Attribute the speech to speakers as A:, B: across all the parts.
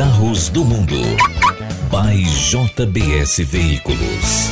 A: carros do mundo. By JBS Veículos.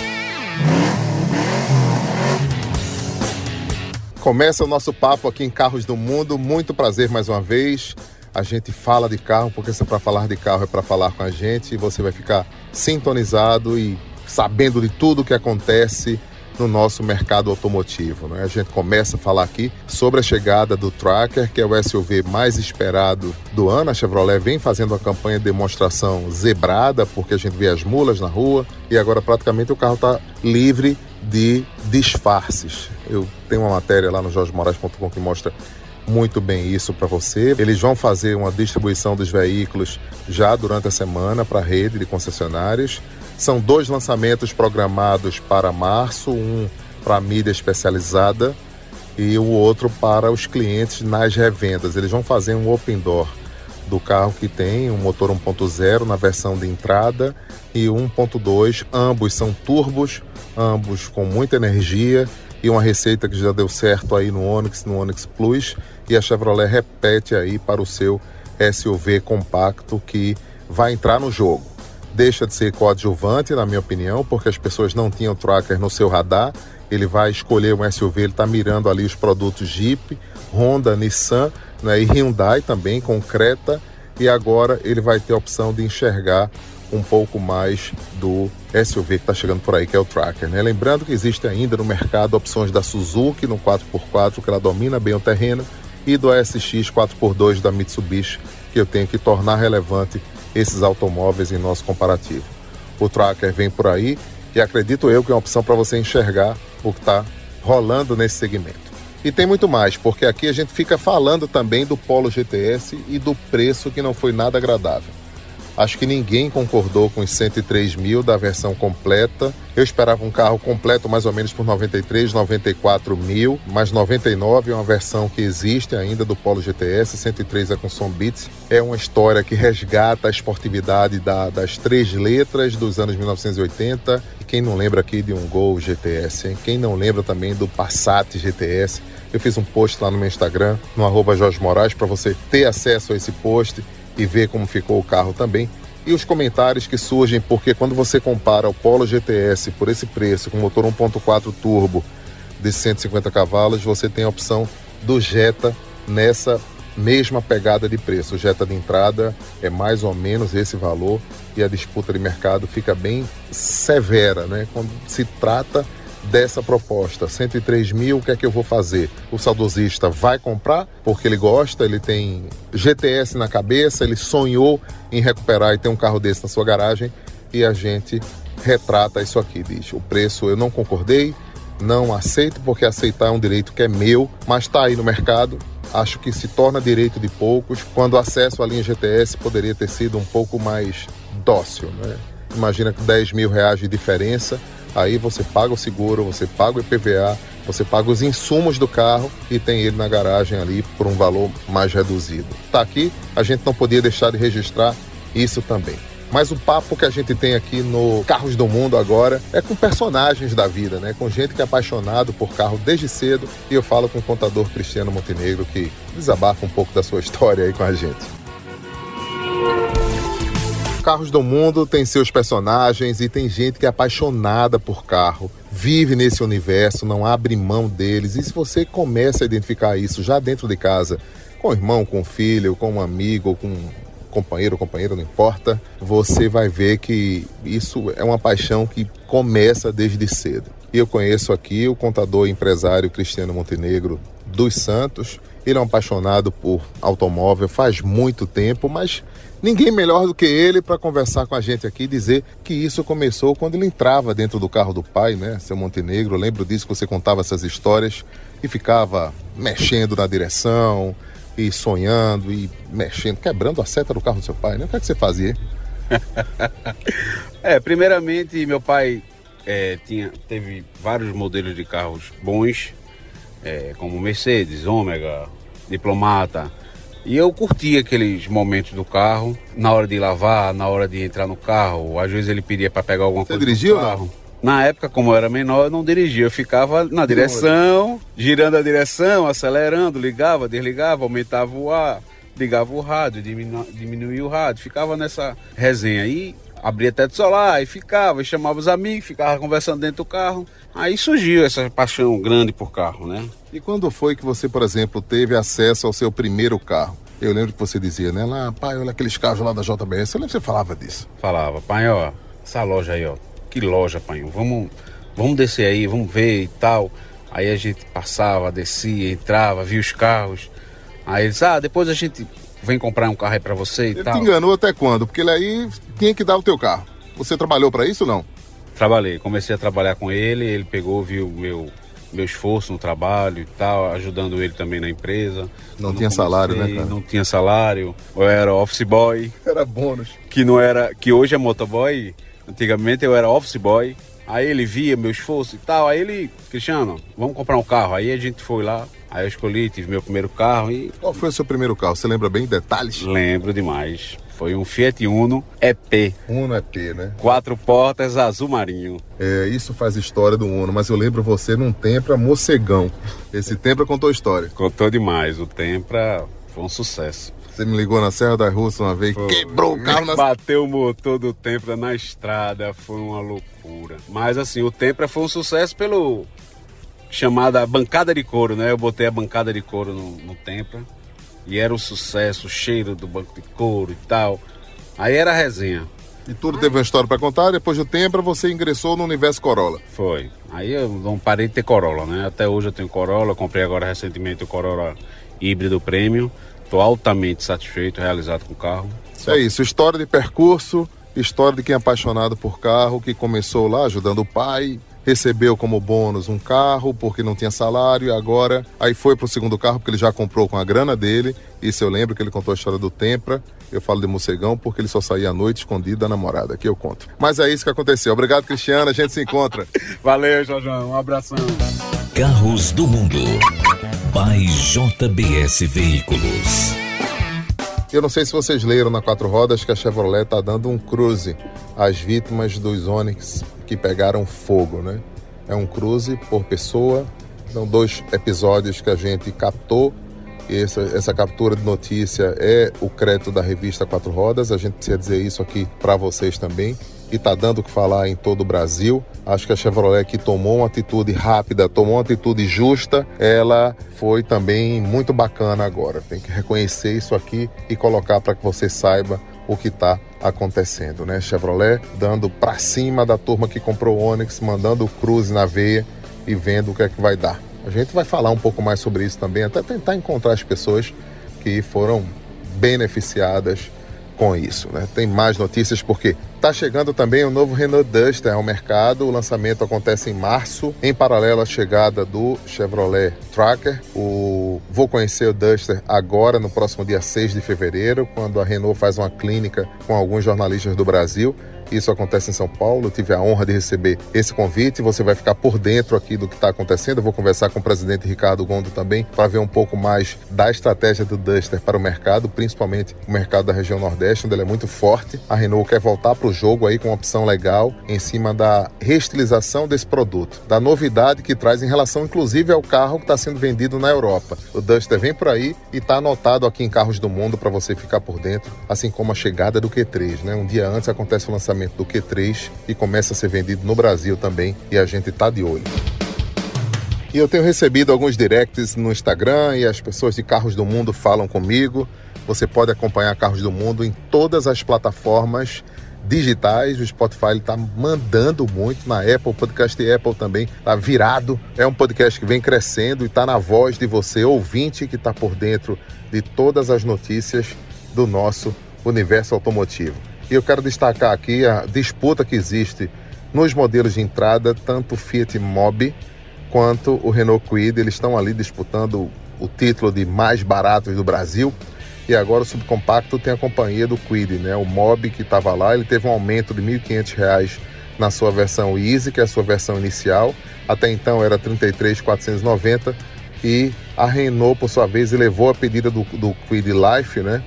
B: Começa o nosso papo aqui em Carros do Mundo. Muito prazer mais uma vez. A gente fala de carro porque se é para falar de carro é para falar com a gente e você vai ficar sintonizado e sabendo de tudo o que acontece no nosso mercado automotivo. Né? A gente começa a falar aqui sobre a chegada do Tracker, que é o SUV mais esperado do ano. A Chevrolet vem fazendo uma campanha de demonstração zebrada, porque a gente vê as mulas na rua e agora praticamente o carro está livre de disfarces. Eu tenho uma matéria lá no jorgemoraes.com que mostra muito bem isso para você. Eles vão fazer uma distribuição dos veículos já durante a semana para a rede de concessionárias. São dois lançamentos programados para março, um para a mídia especializada e o outro para os clientes nas revendas. Eles vão fazer um open door do carro que tem um motor 1.0 na versão de entrada e 1.2, ambos são turbos, ambos com muita energia e uma receita que já deu certo aí no Onix, no Onix Plus, e a Chevrolet repete aí para o seu SUV compacto que vai entrar no jogo deixa de ser coadjuvante, na minha opinião, porque as pessoas não tinham tracker no seu radar. Ele vai escolher um SUV, ele está mirando ali os produtos Jeep, Honda, Nissan né, e Hyundai também, com Creta. E agora ele vai ter a opção de enxergar um pouco mais do SUV que está chegando por aí, que é o Tracker. Né? Lembrando que existe ainda no mercado opções da Suzuki no 4x4, que ela domina bem o terreno, e do SX 4x2 da Mitsubishi, que eu tenho que tornar relevante esses automóveis em nosso comparativo. O Tracker vem por aí e acredito eu que é uma opção para você enxergar o que está rolando nesse segmento. E tem muito mais, porque aqui a gente fica falando também do Polo GTS e do preço que não foi nada agradável. Acho que ninguém concordou com os 103 mil da versão completa. Eu esperava um carro completo mais ou menos por 93, 94 mil, mas 99 é uma versão que existe ainda do Polo GTS, 103 é com som Beats. É uma história que resgata a esportividade da, das três letras dos anos 1980. E quem não lembra aqui de um Gol GTS, hein? quem não lembra também do Passat GTS. Eu fiz um post lá no meu Instagram, no arroba Jorge Moraes, para você ter acesso a esse post e ver como ficou o carro também. E os comentários que surgem, porque quando você compara o Polo GTS por esse preço, com motor 1.4 turbo de 150 cavalos, você tem a opção do Jetta nessa mesma pegada de preço. O Jetta de entrada é mais ou menos esse valor e a disputa de mercado fica bem severa, né? Quando se trata dessa proposta. 103 mil, o que é que eu vou fazer? O saudosista vai comprar porque ele gosta, ele tem GTS na cabeça, ele sonhou em recuperar e ter um carro desse na sua garagem e a gente retrata isso aqui, diz. O preço eu não concordei, não aceito porque aceitar é um direito que é meu, mas está aí no mercado. Acho que se torna direito de poucos quando o acesso à linha GTS poderia ter sido um pouco mais dócil. Né? Imagina que 10 mil reais de diferença Aí você paga o seguro, você paga o IPVA, você paga os insumos do carro e tem ele na garagem ali por um valor mais reduzido. Tá aqui, a gente não podia deixar de registrar isso também. Mas o papo que a gente tem aqui no Carros do Mundo agora é com personagens da vida, né? Com gente que é apaixonado por carro desde cedo. E eu falo com o contador Cristiano Montenegro que desabafa um pouco da sua história aí com a gente carros do mundo tem seus personagens e tem gente que é apaixonada por carro, vive nesse universo, não abre mão deles. E se você começa a identificar isso já dentro de casa, com o irmão, com o filho, com um amigo, com um companheiro ou companheira, não importa, você vai ver que isso é uma paixão que começa desde cedo. E eu conheço aqui o contador e empresário Cristiano Montenegro dos Santos. Ele é um apaixonado por automóvel faz muito tempo, mas Ninguém melhor do que ele para conversar com a gente aqui e dizer que isso começou quando ele entrava dentro do carro do pai, né, seu Montenegro. Eu lembro disso que você contava essas histórias e ficava mexendo na direção e sonhando e mexendo, quebrando a seta do carro do seu pai, né? O que é que você fazia?
C: é, primeiramente, meu pai é, tinha, teve vários modelos de carros bons, é, como Mercedes, Ômega, Diplomata, e eu curtia aqueles momentos do carro, na hora de lavar, na hora de entrar no carro. Às vezes ele pedia para pegar alguma
B: Você
C: coisa.
B: Você dirigiu ou não?
C: Na época, como eu era menor, eu não dirigia. Eu ficava na direção, girando a direção, acelerando, ligava, desligava, aumentava o ar, ligava o rádio, diminu, diminuía o rádio, ficava nessa resenha aí, abria teto solar e ficava, e chamava os amigos, ficava conversando dentro do carro. Aí surgiu essa paixão grande por carro, né?
B: E quando foi que você, por exemplo, teve acesso ao seu primeiro carro? Eu lembro que você dizia, né? Lá, pai, olha aqueles carros lá da JBS. Eu lembro que você falava disso.
C: Falava, pai, ó, essa loja aí, ó. Que loja, pai. Vamos, vamos descer aí, vamos ver e tal. Aí a gente passava, descia, entrava, via os carros. Aí eles, ah, depois a gente vem comprar um carro aí pra você e
B: ele
C: tal.
B: Ele te enganou até quando? Porque ele aí tinha que dar o teu carro. Você trabalhou para isso ou não?
C: Trabalhei, comecei a trabalhar com ele, ele pegou, viu meu meu esforço no trabalho e tal, ajudando ele também na empresa.
B: Não tinha comecei, salário, né, cara?
C: Não tinha salário. Eu era office boy.
B: Era bônus.
C: Que não era, que hoje é motoboy. Antigamente eu era office boy. Aí ele via meu esforço e tal. Aí ele, Cristiano, vamos comprar um carro. Aí a gente foi lá. Aí eu escolhi, tive meu primeiro carro e.
B: Qual foi o seu primeiro carro? Você lembra bem detalhes?
C: Lembro demais. Foi um Fiat Uno EP.
B: Uno EP, né?
C: Quatro portas, azul marinho.
B: É, isso faz história do Uno, mas eu lembro você num Tempra Mocegão. Esse Tempra contou história.
C: Contou demais. O Tempra foi um sucesso.
B: Você me ligou na Serra da Rússia uma vez, foi. quebrou o carro na...
C: Bateu o motor do Tempra na estrada, foi uma loucura. Mas assim, o Tempra foi um sucesso pelo chamada bancada de couro, né? Eu botei a bancada de couro no, no Tempra. E era um sucesso, o cheiro do banco de couro e tal. Aí era a resenha.
B: E tudo teve uma história para contar. Depois do tempo, você ingressou no universo Corolla.
C: Foi. Aí eu não parei de ter Corolla, né? Até hoje eu tenho Corolla. Comprei agora recentemente o Corolla híbrido Premium. Estou altamente satisfeito, realizado com o carro.
B: Só... É isso. História de percurso, história de quem é apaixonado por carro, que começou lá ajudando o pai, recebeu como bônus um carro porque não tinha salário e agora aí foi pro segundo carro porque ele já comprou com a grana dele. Isso eu lembro que ele contou a história do Tempra. Eu falo de morcegão porque ele só saía à noite escondido da namorada. Aqui eu conto. Mas é isso que aconteceu. Obrigado, Cristiano. A gente se encontra.
C: Valeu, Jorjão. Um abração.
A: Carros do Mundo. By JBS Veículos.
B: Eu não sei se vocês leram na Quatro Rodas que a Chevrolet está dando um cruze às vítimas dos Onix que pegaram fogo, né? É um cruze por pessoa. São dois episódios que a gente captou. Essa, essa captura de notícia é o crédito da revista Quatro Rodas. A gente precisa dizer isso aqui para vocês também. E está dando o que falar em todo o Brasil. Acho que a Chevrolet que tomou uma atitude rápida, tomou uma atitude justa, ela foi também muito bacana agora. Tem que reconhecer isso aqui e colocar para que você saiba o que está acontecendo, né? Chevrolet dando para cima da turma que comprou o Onix, mandando o Cruze na veia e vendo o que é que vai dar. A gente vai falar um pouco mais sobre isso também, até tentar encontrar as pessoas que foram beneficiadas com isso. Né? Tem mais notícias porque está chegando também o novo Renault Duster ao mercado. O lançamento acontece em março, em paralelo à chegada do Chevrolet Tracker. O... Vou conhecer o Duster agora, no próximo dia 6 de fevereiro, quando a Renault faz uma clínica com alguns jornalistas do Brasil isso acontece em São Paulo. Eu tive a honra de receber esse convite. Você vai ficar por dentro aqui do que está acontecendo. Eu vou conversar com o presidente Ricardo Gondo também para ver um pouco mais da estratégia do Duster para o mercado, principalmente o mercado da região Nordeste, onde ele é muito forte. A Renault quer voltar para o jogo aí com uma opção legal em cima da reestilização desse produto, da novidade que traz em relação, inclusive, ao carro que está sendo vendido na Europa. O Duster vem por aí e está anotado aqui em Carros do Mundo para você ficar por dentro, assim como a chegada do Q3. Né? Um dia antes acontece o lançamento lançamento do Q3 e começa a ser vendido no Brasil também e a gente está de olho. E eu tenho recebido alguns directs no Instagram e as pessoas de Carros do Mundo falam comigo. Você pode acompanhar Carros do Mundo em todas as plataformas digitais. O Spotify está mandando muito na Apple, o podcast Apple também está virado. É um podcast que vem crescendo e está na voz de você, ouvinte, que está por dentro de todas as notícias do nosso universo automotivo. E eu quero destacar aqui a disputa que existe nos modelos de entrada, tanto o Fiat Mobi quanto o Renault Kwid, eles estão ali disputando o título de mais baratos do Brasil. E agora o subcompacto tem a companhia do Kwid, né? O Mobi que estava lá, ele teve um aumento de R$ 1.500 na sua versão Easy, que é a sua versão inicial. Até então era 33.490 e a Renault, por sua vez, elevou a pedida do, do Kwid Life, né?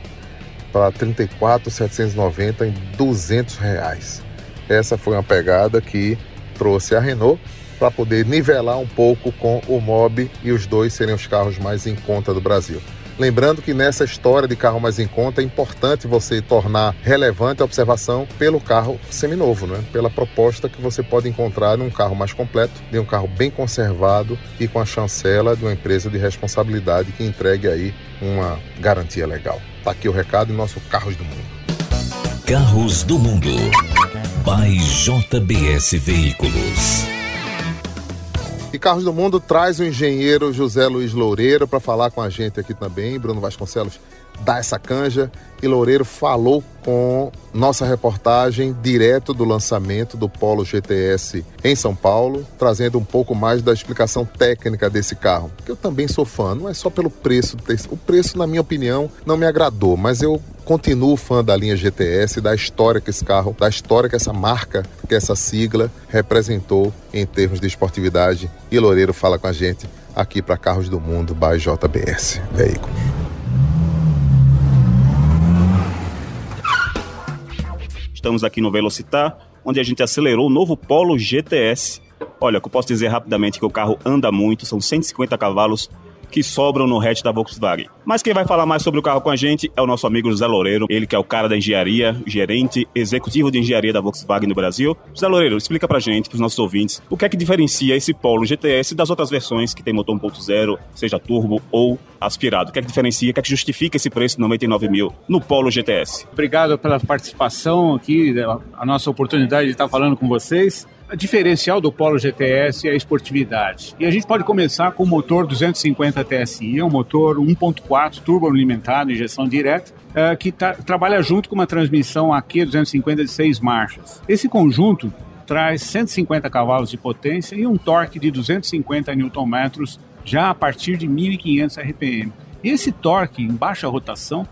B: Para 34.790 em 200 reais. Essa foi uma pegada que trouxe a Renault para poder nivelar um pouco com o Mob e os dois serem os carros mais em conta do Brasil. Lembrando que nessa história de carro mais em conta é importante você tornar relevante a observação pelo carro seminovo, né? pela proposta que você pode encontrar num carro mais completo, de um carro bem conservado e com a chancela de uma empresa de responsabilidade que entregue aí uma garantia legal. Tá aqui o recado em nosso Carros do Mundo.
A: Carros do Mundo. By JBS Veículos.
B: E Carros do Mundo traz o engenheiro José Luiz Loureiro para falar com a gente aqui também. Bruno Vasconcelos dá essa canja e Loureiro falou com nossa reportagem direto do lançamento do Polo GTS em São Paulo, trazendo um pouco mais da explicação técnica desse carro. Que eu também sou fã, não é só pelo preço. O preço, na minha opinião, não me agradou, mas eu continuo fã da linha GTS, da história que esse carro, da história que essa marca, que essa sigla representou em termos de esportividade. E Loureiro fala com a gente aqui para Carros do Mundo by JBS Veículos.
D: Estamos aqui no Velocitar, onde a gente acelerou o novo Polo GTS. Olha, que eu posso dizer rapidamente que o carro anda muito, são 150 cavalos, que sobram no hatch da Volkswagen. Mas quem vai falar mais sobre o carro com a gente é o nosso amigo José Loureiro, ele que é o cara da engenharia, gerente executivo de engenharia da Volkswagen no Brasil. José Loureiro, explica pra gente, pros nossos ouvintes, o que é que diferencia esse Polo GTS das outras versões que tem motor 1.0, seja turbo ou aspirado. O que é que diferencia, o que é que justifica esse preço de 99 mil no Polo GTS?
E: Obrigado pela participação aqui, a nossa oportunidade de estar falando com vocês. A diferencial do Polo GTS é a esportividade. E a gente pode começar com o motor 250 TSI, é um motor 1.4 turbo alimentado, injeção direta, é, que tá, trabalha junto com uma transmissão aqui 250 de 6 marchas. Esse conjunto traz 150 cavalos de potência e um torque de 250 Nm já a partir de 1.500 RPM. Esse torque em baixa rotação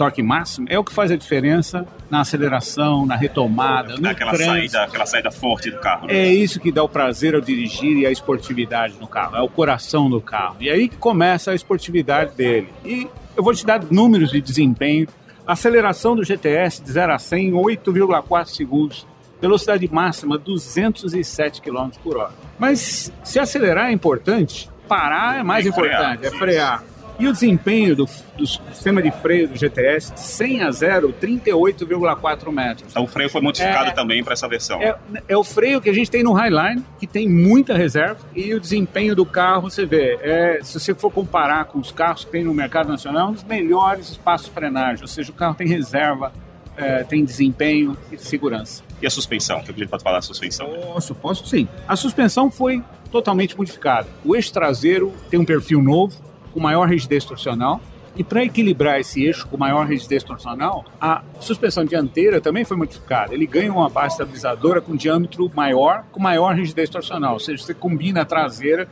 E: torque máximo é o que faz a diferença na aceleração, na retomada, no
D: aquela saída, aquela saída forte do carro. Né?
E: É isso que dá o prazer ao dirigir e a esportividade no carro, é o coração do carro. E aí que começa a esportividade dele. E eu vou te dar números de desempenho. Aceleração do GTS de 0 a 100 em 8,4 segundos. Velocidade máxima 207 km por hora. Mas se acelerar é importante, parar é mais importante, é frear. E o desempenho do, do, sistema de freio do GTS, 100 a 0, 38,4 metros.
D: Então o freio foi modificado é, também para essa versão.
E: É, é, o freio que a gente tem no Highline, que tem muita reserva, e o desempenho do carro, você vê, é, se você for comparar com os carros que tem no mercado nacional, é um dos melhores espaços de frenagem, ou seja, o carro tem reserva, é, tem desempenho e segurança.
D: E a suspensão? Que a gente pode falar da suspensão?
E: Posso, posso sim. A suspensão foi totalmente modificada. O eixo traseiro tem um perfil novo, com maior rigidez torsional. E para equilibrar esse eixo com maior rigidez torsional, a suspensão dianteira também foi modificada. Ele ganha uma base estabilizadora com diâmetro maior, com maior rigidez torsional, ou seja, você combina a traseira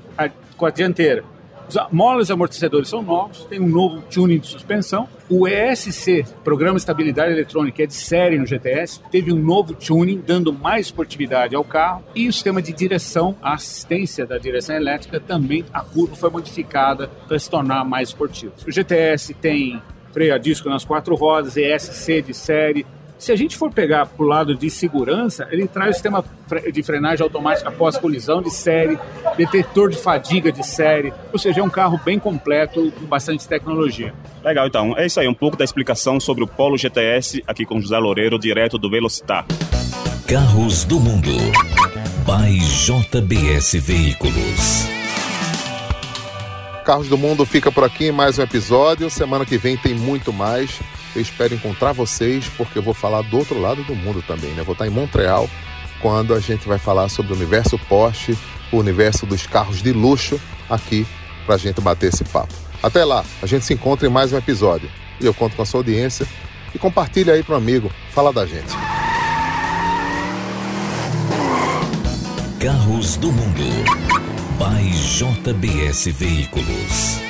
E: com a dianteira. Os molas amortecedores são novos, tem um novo tuning de suspensão. O ESC, Programa de Estabilidade Eletrônica, é de série no GTS, teve um novo tuning, dando mais esportividade ao carro. E o sistema de direção, a assistência da direção elétrica, também a curva foi modificada para se tornar mais esportivo. O GTS tem freio a disco nas quatro rodas, ESC de série, se a gente for pegar para o lado de segurança, ele traz o sistema de frenagem automática pós-colisão de série, detetor de fadiga de série, ou seja, é um carro bem completo com bastante tecnologia.
D: Legal, então. É isso aí, um pouco da explicação sobre o Polo GTS aqui com José Loureiro, direto do Velocitar.
A: Carros do Mundo. By JBS Veículos.
B: Carros do Mundo fica por aqui em mais um episódio. Semana que vem tem muito mais. Eu espero encontrar vocês, porque eu vou falar do outro lado do mundo também, né? vou estar em Montreal quando a gente vai falar sobre o universo Porsche, o universo dos carros de luxo, aqui para a gente bater esse papo. Até lá, a gente se encontra em mais um episódio. E eu conto com a sua audiência. E compartilha aí para um amigo, fala da gente.
A: Carros do Mundo. By JBS Veículos.